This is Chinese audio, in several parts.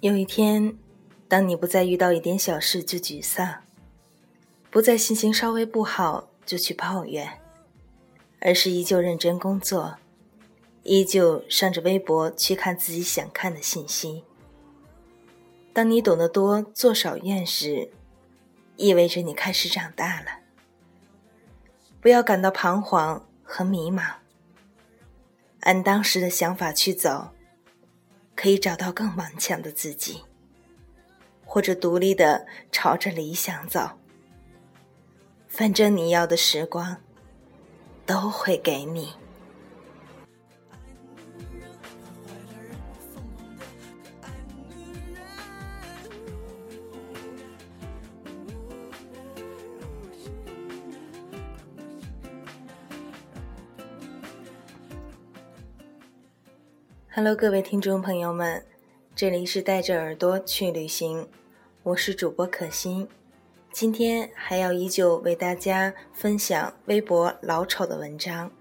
有一天，当你不再遇到一点小事就沮丧，不再心情稍微不好就去抱怨，而是依旧认真工作，依旧上着微博去看自己想看的信息。当你懂得多做少怨时，意味着你开始长大了。不要感到彷徨和迷茫，按当时的想法去走。可以找到更顽强的自己，或者独立的朝着理想走。反正你要的时光，都会给你。Hello，各位听众朋友们，这里是带着耳朵去旅行，我是主播可心。今天还要依旧为大家分享微博老丑的文章，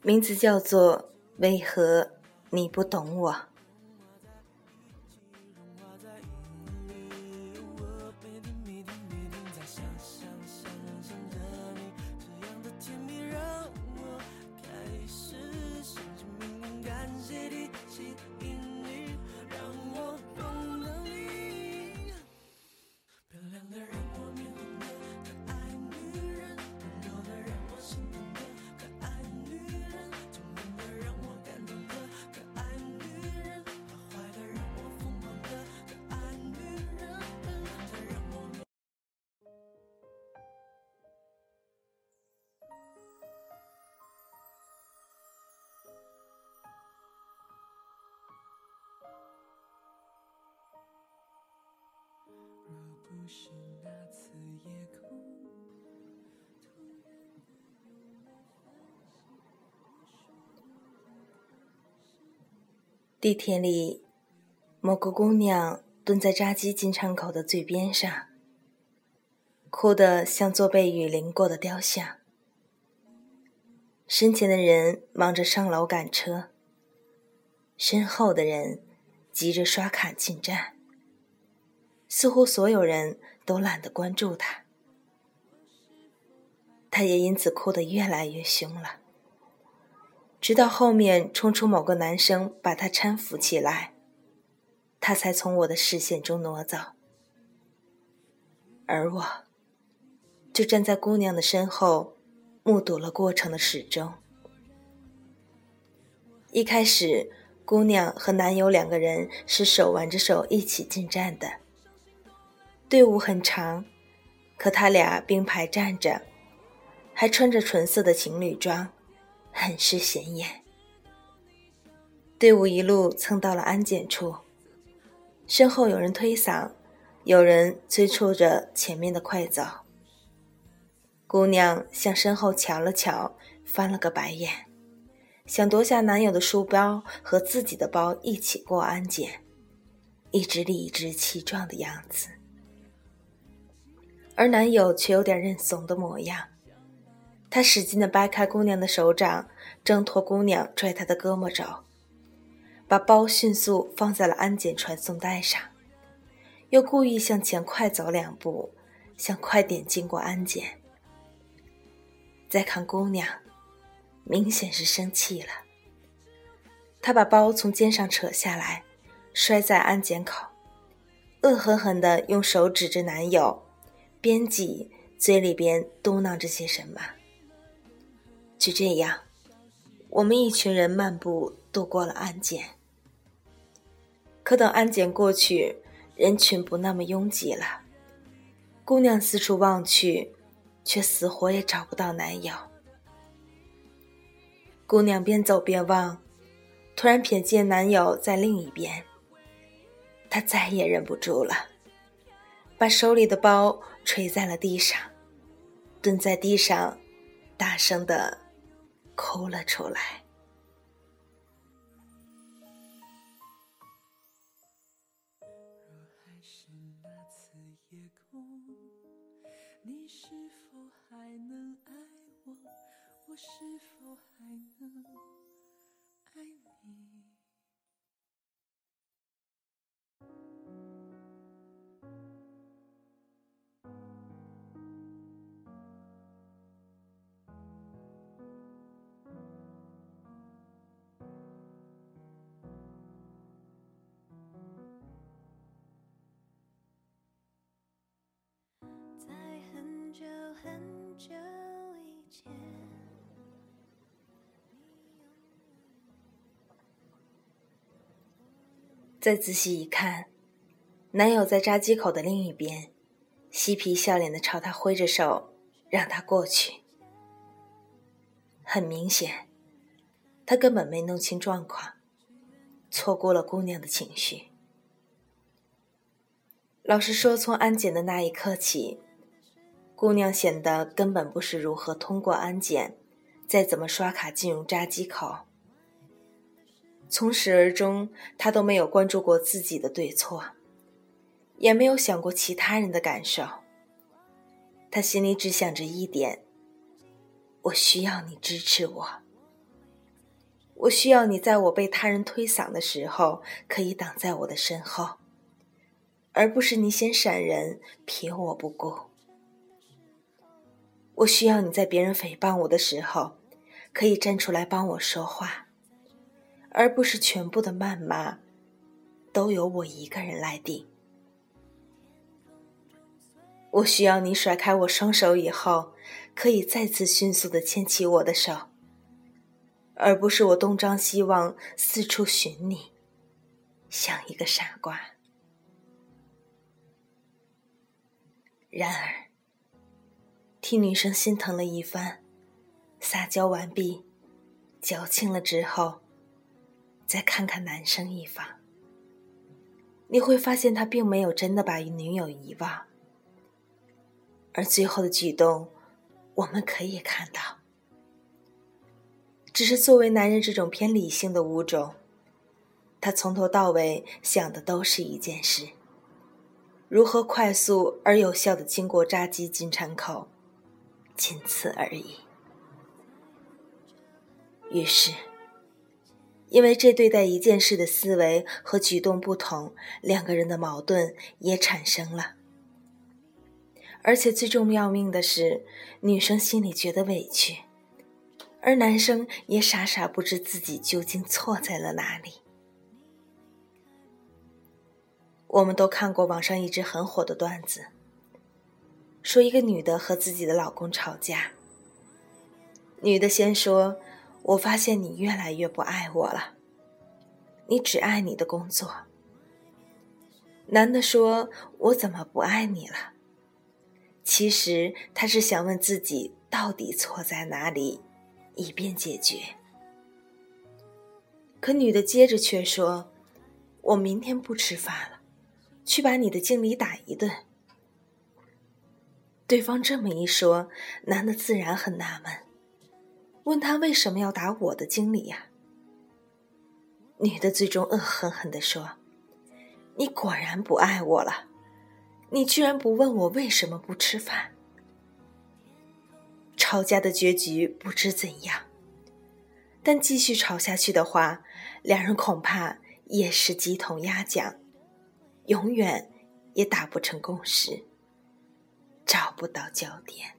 名字叫做“为何你不懂我”。地铁里，某个姑娘蹲在闸机进站口的最边上，哭得像座被雨淋过的雕像。身前的人忙着上楼赶车，身后的人急着刷卡进站。似乎所有人都懒得关注他，他也因此哭得越来越凶了。直到后面冲出某个男生把他搀扶起来，他才从我的视线中挪走。而我，就站在姑娘的身后，目睹了过程的始终。一开始，姑娘和男友两个人是手挽着手一起进站的。队伍很长，可他俩并排站着，还穿着纯色的情侣装，很是显眼。队伍一路蹭到了安检处，身后有人推搡，有人催促着前面的快走。姑娘向身后瞧了瞧，翻了个白眼，想夺下男友的书包和自己的包一起过安检，一直理直气壮的样子。而男友却有点认怂的模样，他使劲地掰开姑娘的手掌，挣脱姑娘拽他的胳膊肘，把包迅速放在了安检传送带上，又故意向前快走两步，想快点经过安检。再看姑娘，明显是生气了，她把包从肩上扯下来，摔在安检口，恶狠狠地用手指着男友。边挤，嘴里边嘟囔着些什么。就这样，我们一群人漫步度过了安检。可等安检过去，人群不那么拥挤了。姑娘四处望去，却死活也找不到男友。姑娘边走边望，突然瞥见男友在另一边，她再也忍不住了。把手里的包垂在了地上，蹲在地上，大声的哭了出来。再仔细一看，男友在闸机口的另一边，嬉皮笑脸的朝他挥着手，让他过去。很明显，他根本没弄清状况，错过了姑娘的情绪。老实说，从安检的那一刻起，姑娘显得根本不是如何通过安检，再怎么刷卡进入闸机口。从始而终，她都没有关注过自己的对错，也没有想过其他人的感受。她心里只想着一点：我需要你支持我，我需要你在我被他人推搡的时候，可以挡在我的身后，而不是你先闪人，撇我不顾。我需要你在别人诽谤我的时候，可以站出来帮我说话。而不是全部的谩骂都由我一个人来顶。我需要你甩开我双手以后，可以再次迅速的牵起我的手，而不是我东张西望四处寻你，像一个傻瓜。然而，替女生心疼了一番，撒娇完毕，矫情了之后。再看看男生一方，你会发现他并没有真的把女友遗忘，而最后的举动，我们可以看到，只是作为男人这种偏理性的物种，他从头到尾想的都是一件事：如何快速而有效的经过扎基进场口，仅此而已。于是。因为这对待一件事的思维和举动不同，两个人的矛盾也产生了。而且最重要命的是，女生心里觉得委屈，而男生也傻傻不知自己究竟错在了哪里。我们都看过网上一直很火的段子，说一个女的和自己的老公吵架，女的先说。我发现你越来越不爱我了，你只爱你的工作。男的说：“我怎么不爱你了？”其实他是想问自己到底错在哪里，以便解决。可女的接着却说：“我明天不吃饭了，去把你的经理打一顿。”对方这么一说，男的自然很纳闷。问他为什么要打我的经理呀？女的最终恶狠狠地说：“你果然不爱我了，你居然不问我为什么不吃饭。”吵架的结局不知怎样，但继续吵下去的话，两人恐怕也是鸡同鸭讲，永远也打不成共识，找不到焦点。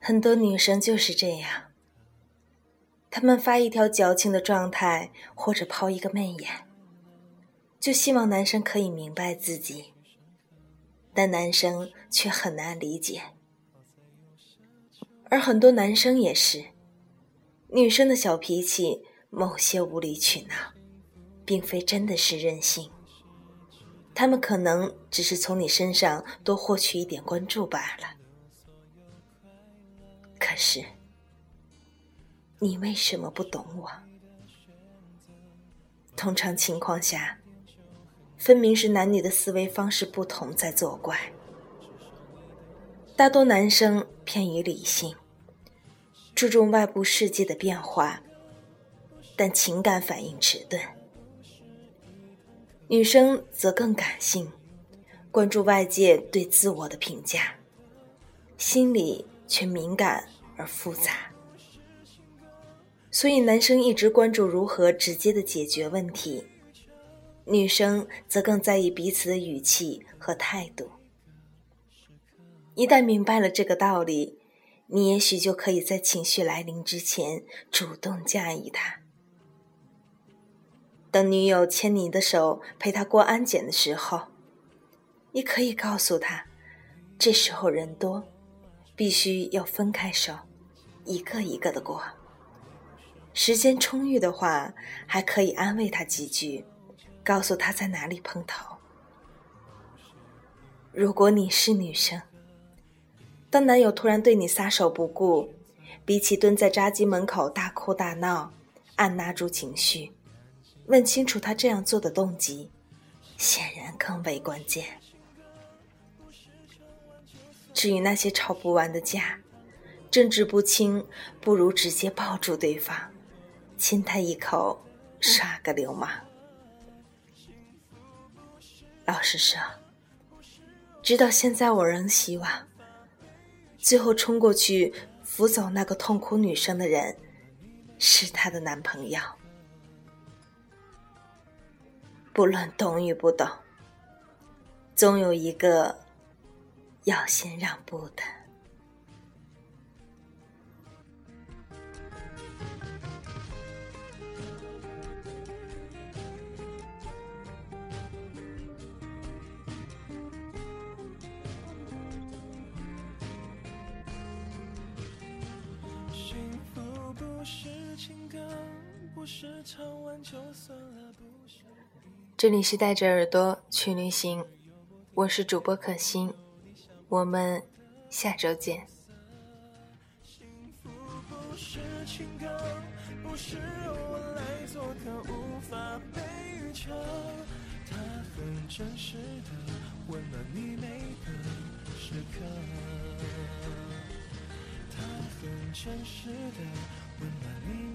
很多女生就是这样，她们发一条矫情的状态，或者抛一个媚眼，就希望男生可以明白自己，但男生却很难理解。而很多男生也是，女生的小脾气，某些无理取闹，并非真的是任性。他们可能只是从你身上多获取一点关注罢了。是，你为什么不懂我？通常情况下，分明是男女的思维方式不同在作怪。大多男生偏于理性，注重外部世界的变化，但情感反应迟钝。女生则更感性，关注外界对自我的评价，心里却敏感而复杂。所以男生一直关注如何直接的解决问题，女生则更在意彼此的语气和态度。一旦明白了这个道理，你也许就可以在情绪来临之前主动驾驭它。等女友牵你的手陪她过安检的时候，你可以告诉她，这时候人多，必须要分开手，一个一个的过。时间充裕的话，还可以安慰他几句，告诉他在哪里碰头。如果你是女生，当男友突然对你撒手不顾，比起蹲在扎鸡门口大哭大闹，按捺住情绪。问清楚他这样做的动机，显然更为关键。至于那些吵不完的架，争执不清，不如直接抱住对方，亲他一口，耍个流氓。老实说，直到现在，我仍希望，最后冲过去扶走那个痛哭女生的人，是她的男朋友。不论懂与不懂，总有一个要先让步的。这里是带着耳朵去旅行，我是主播可心，我们下周见。真实的温暖你每个时刻。真实的温暖你